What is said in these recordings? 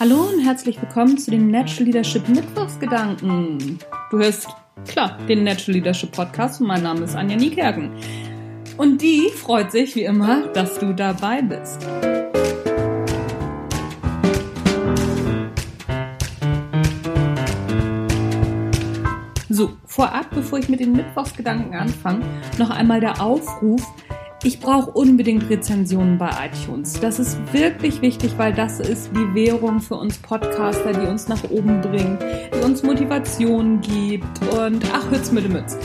Hallo und herzlich willkommen zu den Natural Leadership Mittwochsgedanken. Du hörst, klar, den Natural Leadership Podcast und mein Name ist Anja Niekerken. Und die freut sich wie immer, dass du dabei bist. So, vorab, bevor ich mit den Mittwochsgedanken anfange, noch einmal der Aufruf, ich brauche unbedingt Rezensionen bei iTunes. Das ist wirklich wichtig, weil das ist die Währung für uns Podcaster, die uns nach oben bringt, die uns Motivation gibt und ach, Hütz mit dem Mütz.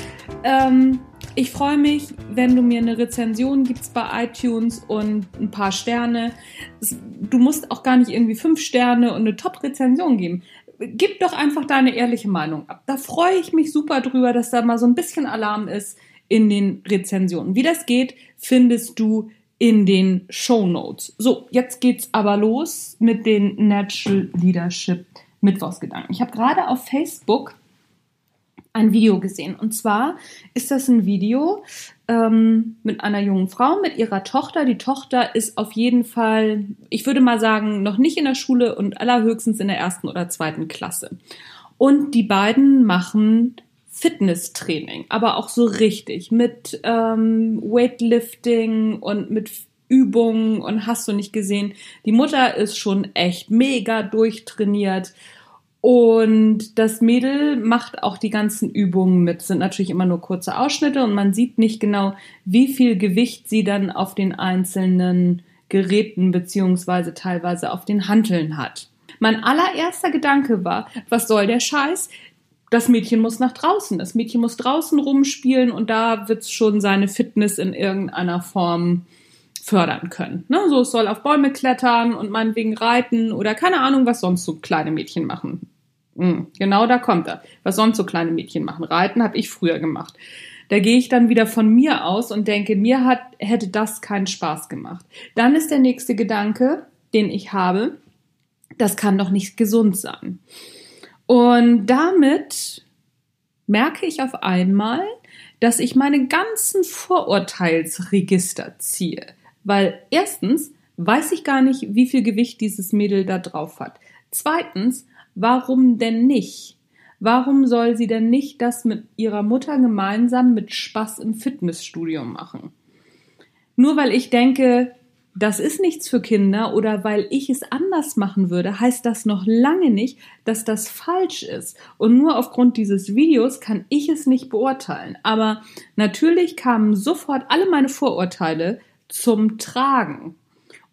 Ähm, ich freue mich, wenn du mir eine Rezension gibst bei iTunes und ein paar Sterne. Du musst auch gar nicht irgendwie fünf Sterne und eine Top-Rezension geben. Gib doch einfach deine ehrliche Meinung ab. Da freue ich mich super drüber, dass da mal so ein bisschen Alarm ist in den Rezensionen. Wie das geht, findest du in den Show Notes. So, jetzt geht's aber los mit den Natural Leadership Mittwochsgedanken. Ich habe gerade auf Facebook ein Video gesehen. Und zwar ist das ein Video ähm, mit einer jungen Frau, mit ihrer Tochter. Die Tochter ist auf jeden Fall, ich würde mal sagen, noch nicht in der Schule und allerhöchstens in der ersten oder zweiten Klasse. Und die beiden machen Fitnesstraining, aber auch so richtig mit ähm, Weightlifting und mit Übungen und hast du nicht gesehen. Die Mutter ist schon echt mega durchtrainiert und das Mädel macht auch die ganzen Übungen mit, sind natürlich immer nur kurze Ausschnitte und man sieht nicht genau, wie viel Gewicht sie dann auf den einzelnen Geräten beziehungsweise teilweise auf den Hanteln hat. Mein allererster Gedanke war, was soll der Scheiß? Das Mädchen muss nach draußen. Das Mädchen muss draußen rumspielen und da wird es schon seine Fitness in irgendeiner Form fördern können. Ne? So, es soll auf Bäume klettern und meinetwegen reiten oder keine Ahnung, was sonst so kleine Mädchen machen. Mhm, genau da kommt er. Was sonst so kleine Mädchen machen. Reiten habe ich früher gemacht. Da gehe ich dann wieder von mir aus und denke, mir hat, hätte das keinen Spaß gemacht. Dann ist der nächste Gedanke, den ich habe, das kann doch nicht gesund sein. Und damit merke ich auf einmal, dass ich meine ganzen Vorurteilsregister ziehe. Weil erstens weiß ich gar nicht, wie viel Gewicht dieses Mädel da drauf hat. Zweitens, warum denn nicht? Warum soll sie denn nicht das mit ihrer Mutter gemeinsam mit Spaß im Fitnessstudio machen? Nur weil ich denke, das ist nichts für Kinder oder weil ich es anders machen würde, heißt das noch lange nicht, dass das falsch ist. Und nur aufgrund dieses Videos kann ich es nicht beurteilen. Aber natürlich kamen sofort alle meine Vorurteile zum Tragen.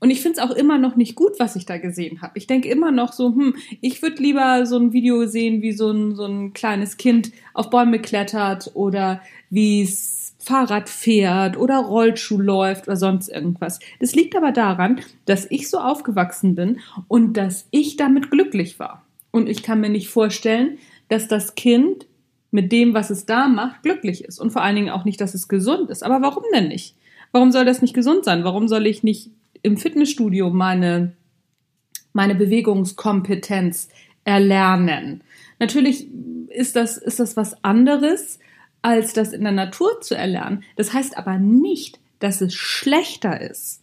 Und ich finde es auch immer noch nicht gut, was ich da gesehen habe. Ich denke immer noch so, hm, ich würde lieber so ein Video sehen, wie so ein, so ein kleines Kind auf Bäume klettert oder wie es Fahrrad fährt oder Rollschuh läuft oder sonst irgendwas. Das liegt aber daran, dass ich so aufgewachsen bin und dass ich damit glücklich war. Und ich kann mir nicht vorstellen, dass das Kind mit dem, was es da macht, glücklich ist. Und vor allen Dingen auch nicht, dass es gesund ist. Aber warum denn nicht? Warum soll das nicht gesund sein? Warum soll ich nicht im Fitnessstudio meine, meine Bewegungskompetenz erlernen? Natürlich ist das, ist das was anderes, als das in der Natur zu erlernen. Das heißt aber nicht, dass es schlechter ist.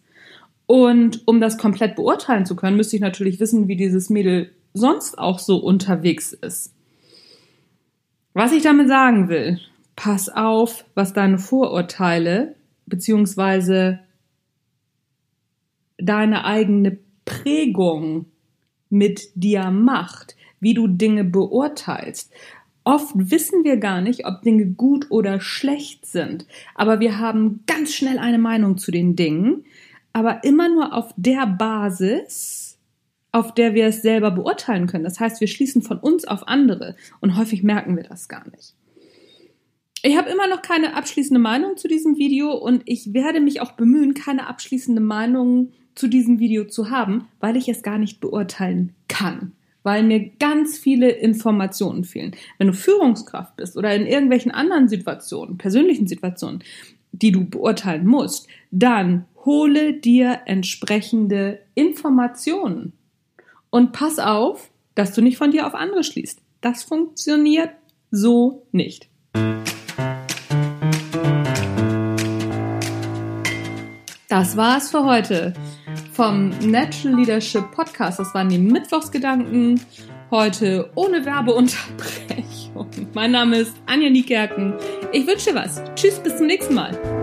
Und um das komplett beurteilen zu können, müsste ich natürlich wissen, wie dieses Mädel sonst auch so unterwegs ist. Was ich damit sagen will, pass auf, was deine Vorurteile beziehungsweise deine eigene Prägung mit dir macht, wie du Dinge beurteilst. Oft wissen wir gar nicht, ob Dinge gut oder schlecht sind, aber wir haben ganz schnell eine Meinung zu den Dingen, aber immer nur auf der Basis, auf der wir es selber beurteilen können. Das heißt, wir schließen von uns auf andere. Und häufig merken wir das gar nicht. Ich habe immer noch keine abschließende Meinung zu diesem Video. Und ich werde mich auch bemühen, keine abschließende Meinung zu diesem Video zu haben, weil ich es gar nicht beurteilen kann weil mir ganz viele Informationen fehlen. Wenn du Führungskraft bist oder in irgendwelchen anderen Situationen, persönlichen Situationen, die du beurteilen musst, dann hole dir entsprechende Informationen. Und pass auf, dass du nicht von dir auf andere schließt. Das funktioniert so nicht. Das war's für heute vom Natural Leadership Podcast. Das waren die Mittwochsgedanken. Heute ohne Werbeunterbrechung. Mein Name ist Anja Niekerken. Ich wünsche dir was. Tschüss, bis zum nächsten Mal.